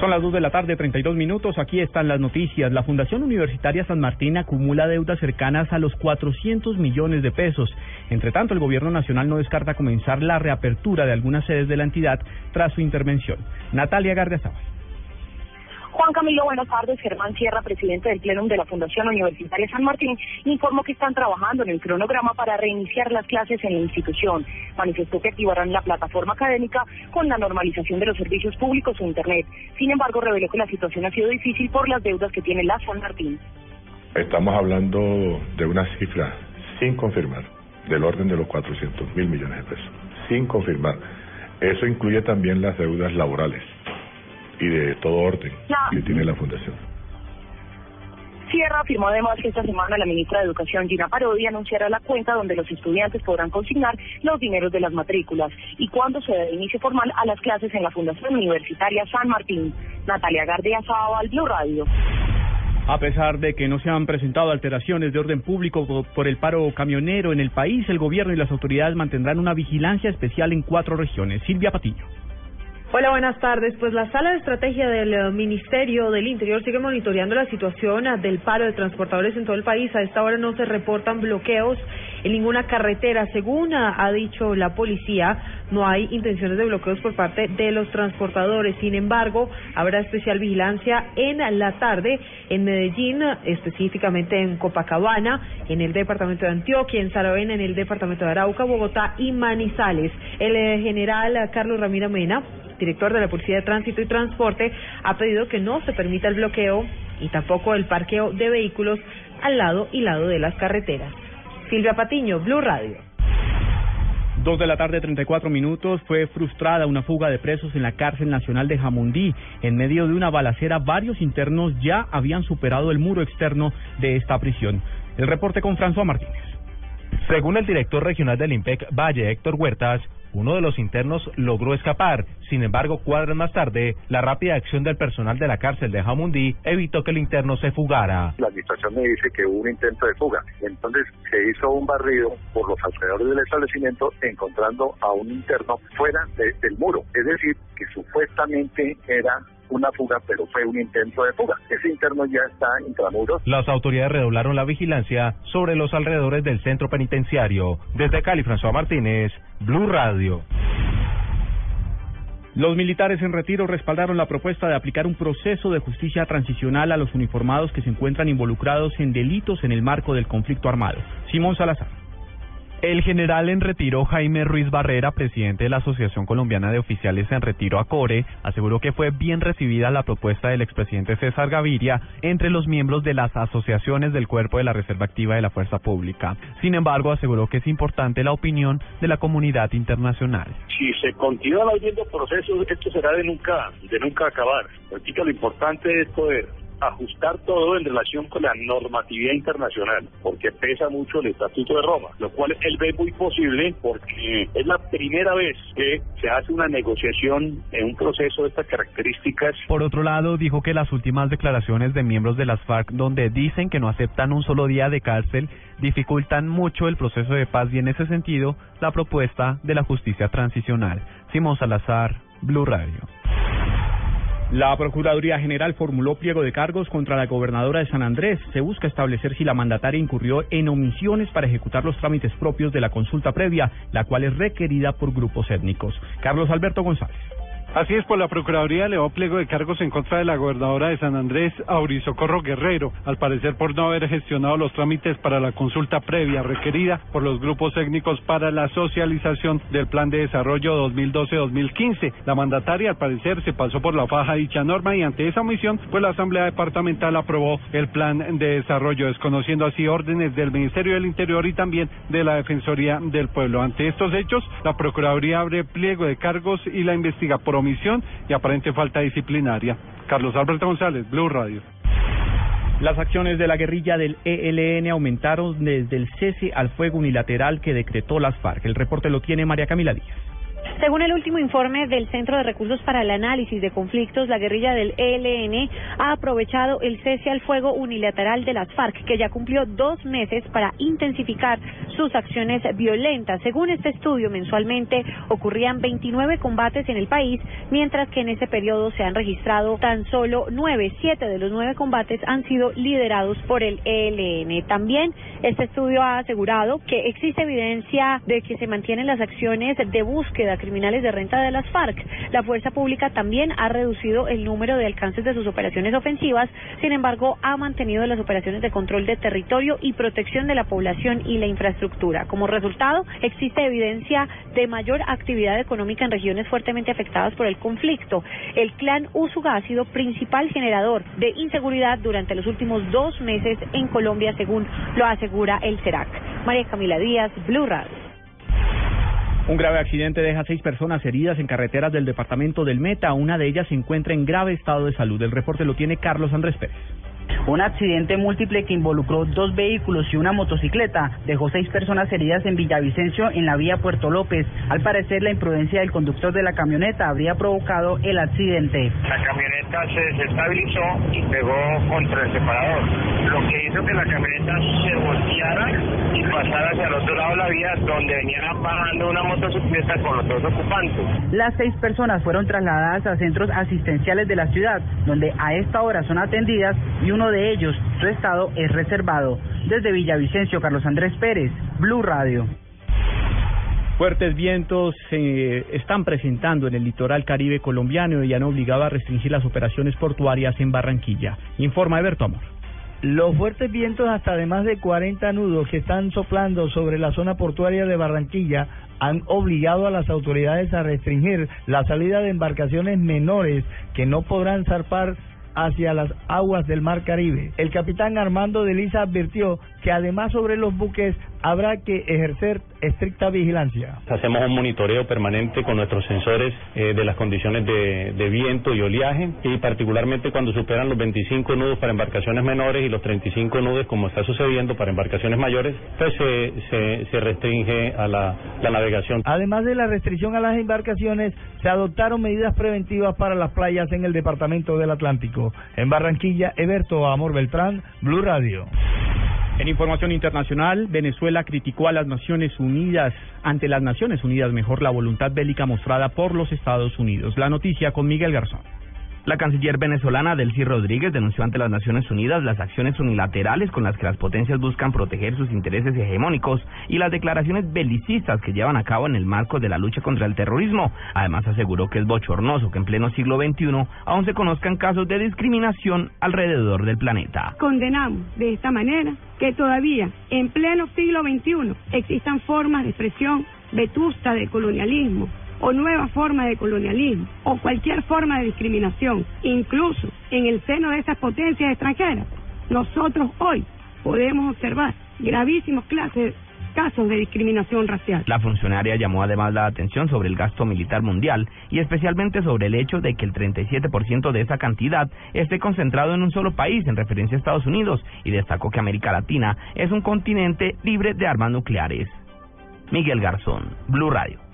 Son las 2 de la tarde, 32 minutos. Aquí están las noticias. La Fundación Universitaria San Martín acumula deudas cercanas a los 400 millones de pesos. Entre tanto, el Gobierno Nacional no descarta comenzar la reapertura de algunas sedes de la entidad tras su intervención. Natalia Gardiazabal. Juan Camilo, buenas tardes. Germán Sierra, presidente del Plenum de la Fundación Universitaria San Martín, informó que están trabajando en el cronograma para reiniciar las clases en la institución. Manifestó que activarán la plataforma académica con la normalización de los servicios públicos e Internet. Sin embargo, reveló que la situación ha sido difícil por las deudas que tiene la San Martín. Estamos hablando de una cifra sin confirmar, del orden de los 400 mil millones de pesos, sin confirmar. Eso incluye también las deudas laborales y de todo orden que tiene la Fundación. Sierra afirmó además que esta semana la ministra de Educación, Gina Parodi, anunciará la cuenta donde los estudiantes podrán consignar los dineros de las matrículas y cuando se dé inicio formal a las clases en la Fundación Universitaria San Martín. Natalia Gardea al Blue Radio. A pesar de que no se han presentado alteraciones de orden público por el paro camionero en el país, el gobierno y las autoridades mantendrán una vigilancia especial en cuatro regiones. Silvia Patiño. Hola, buenas tardes. Pues la sala de estrategia del eh, Ministerio del Interior sigue monitoreando la situación ah, del paro de transportadores en todo el país. A esta hora no se reportan bloqueos en ninguna carretera. Según ah, ha dicho la policía, no hay intenciones de bloqueos por parte de los transportadores. Sin embargo, habrá especial vigilancia en la tarde en Medellín, específicamente en Copacabana, en el departamento de Antioquia, en Saravena, en el departamento de Arauca, Bogotá y Manizales. El eh, general ah, Carlos Ramírez Mena director de la Policía de Tránsito y Transporte, ha pedido que no se permita el bloqueo y tampoco el parqueo de vehículos al lado y lado de las carreteras. Silvia Patiño, Blue Radio. Dos de la tarde, 34 minutos, fue frustrada una fuga de presos en la cárcel nacional de Jamundí. En medio de una balacera, varios internos ya habían superado el muro externo de esta prisión. El reporte con François Martínez. Según el director regional del IMPEC Valle, Héctor Huertas, uno de los internos logró escapar. Sin embargo, cuadras más tarde, la rápida acción del personal de la cárcel de Jamundí evitó que el interno se fugara. La administración me dice que hubo un intento de fuga. Entonces se hizo un barrido por los alrededores del establecimiento encontrando a un interno fuera del muro. Es decir, que supuestamente era una fuga, pero fue un intento de fuga. Ese interno ya está intramuros. Las autoridades redoblaron la vigilancia sobre los alrededores del centro penitenciario. Desde Cali, François Martínez, Blue Radio. Los militares en retiro respaldaron la propuesta de aplicar un proceso de justicia transicional a los uniformados que se encuentran involucrados en delitos en el marco del conflicto armado. Simón Salazar. El general en retiro Jaime Ruiz Barrera, presidente de la Asociación Colombiana de Oficiales en Retiro ACORE, aseguró que fue bien recibida la propuesta del expresidente César Gaviria entre los miembros de las asociaciones del Cuerpo de la Reserva Activa de la Fuerza Pública. Sin embargo, aseguró que es importante la opinión de la comunidad internacional. Si se continúan habiendo procesos, esto será de nunca, de nunca acabar. lo importante es poder ajustar todo en relación con la normatividad internacional, porque pesa mucho el Estatuto de Roma, lo cual él ve muy posible porque es la primera vez que se hace una negociación en un proceso de estas características. Por otro lado, dijo que las últimas declaraciones de miembros de las FARC, donde dicen que no aceptan un solo día de cárcel, dificultan mucho el proceso de paz y en ese sentido la propuesta de la justicia transicional. Simón Salazar, Blue Radio. La Procuraduría General formuló pliego de cargos contra la gobernadora de San Andrés. Se busca establecer si la mandataria incurrió en omisiones para ejecutar los trámites propios de la consulta previa, la cual es requerida por grupos étnicos. Carlos Alberto González. Así es, por la Procuraduría le pliego de cargos en contra de la gobernadora de San Andrés, Aurisocorro Guerrero, al parecer por no haber gestionado los trámites para la consulta previa requerida por los grupos étnicos para la socialización del Plan de Desarrollo 2012-2015. La mandataria, al parecer, se pasó por la faja dicha norma y ante esa omisión, pues la Asamblea Departamental aprobó el Plan de Desarrollo, desconociendo así órdenes del Ministerio del Interior y también de la Defensoría del Pueblo. Ante estos hechos, la Procuraduría abre pliego de cargos y la investiga por omisión y aparente falta disciplinaria. Carlos Alberto González, Blue Radio. Las acciones de la guerrilla del ELN aumentaron desde el cese al fuego unilateral que decretó las FARC. El reporte lo tiene María Camila Díaz. Según el último informe del Centro de Recursos para el Análisis de Conflictos, la guerrilla del ELN ha aprovechado el cese al fuego unilateral de las FARC, que ya cumplió dos meses para intensificar sus acciones violentas. Según este estudio, mensualmente ocurrían 29 combates en el país, mientras que en ese periodo se han registrado tan solo nueve. Siete de los nueve combates han sido liderados por el ELN. También este estudio ha asegurado que existe evidencia de que se mantienen las acciones de búsqueda criminales de renta de las FARC. La fuerza pública también ha reducido el número de alcances de sus operaciones ofensivas, sin embargo, ha mantenido las operaciones de control de territorio y protección de la población y la infraestructura. Como resultado, existe evidencia de mayor actividad económica en regiones fuertemente afectadas por el conflicto. El clan Usuga ha sido principal generador de inseguridad durante los últimos dos meses en Colombia, según lo asegura el CERAC. María Camila Díaz, Blue Radio. Un grave accidente deja seis personas heridas en carreteras del departamento del Meta. Una de ellas se encuentra en grave estado de salud. El reporte lo tiene Carlos Andrés Pérez. Un accidente múltiple que involucró dos vehículos y una motocicleta dejó seis personas heridas en Villavicencio en la vía Puerto López. Al parecer, la imprudencia del conductor de la camioneta habría provocado el accidente. La camioneta se desestabilizó y pegó contra el separador, lo que hizo que la camioneta se y pasara hacia el otro lado de la vía donde venían bajando una motocicleta con los dos ocupantes. Las seis personas fueron trasladadas a centros asistenciales de la ciudad, donde a esta hora son atendidas y uno de ellos, su estado es reservado. Desde Villavicencio, Carlos Andrés Pérez, Blue Radio. Fuertes vientos se están presentando en el litoral caribe colombiano y han obligado a restringir las operaciones portuarias en Barranquilla. Informa Eberto Amor. Los fuertes vientos hasta de más de 40 nudos que están soplando sobre la zona portuaria de Barranquilla han obligado a las autoridades a restringir la salida de embarcaciones menores que no podrán zarpar hacia las aguas del Mar Caribe. El capitán Armando de Lisa advirtió que además sobre los buques habrá que ejercer estricta vigilancia. Hacemos un monitoreo permanente con nuestros sensores eh, de las condiciones de, de, viento y oleaje y particularmente cuando superan los 25 nudos para embarcaciones menores y los 35 nudos como está sucediendo para embarcaciones mayores, pues se, se, se restringe a la, la navegación. Además de la restricción a las embarcaciones, se adoptaron medidas preventivas para las playas en el departamento del Atlántico. En Barranquilla, Eberto Amor Beltrán, Blue Radio. En información internacional, Venezuela criticó a las Naciones Unidas, ante las Naciones Unidas, mejor la voluntad bélica mostrada por los Estados Unidos. La noticia con Miguel Garzón. La canciller venezolana Delcy Rodríguez denunció ante las Naciones Unidas las acciones unilaterales con las que las potencias buscan proteger sus intereses hegemónicos y las declaraciones belicistas que llevan a cabo en el marco de la lucha contra el terrorismo. Además aseguró que es bochornoso que en pleno siglo XXI aún se conozcan casos de discriminación alrededor del planeta. Condenamos de esta manera que todavía en pleno siglo XXI existan formas de expresión vetusta del colonialismo o nueva forma de colonialismo o cualquier forma de discriminación, incluso en el seno de esas potencias extranjeras, nosotros hoy podemos observar gravísimos clases casos de discriminación racial. La funcionaria llamó además la atención sobre el gasto militar mundial y especialmente sobre el hecho de que el 37% de esa cantidad esté concentrado en un solo país, en referencia a Estados Unidos, y destacó que América Latina es un continente libre de armas nucleares. Miguel Garzón, Blue Radio.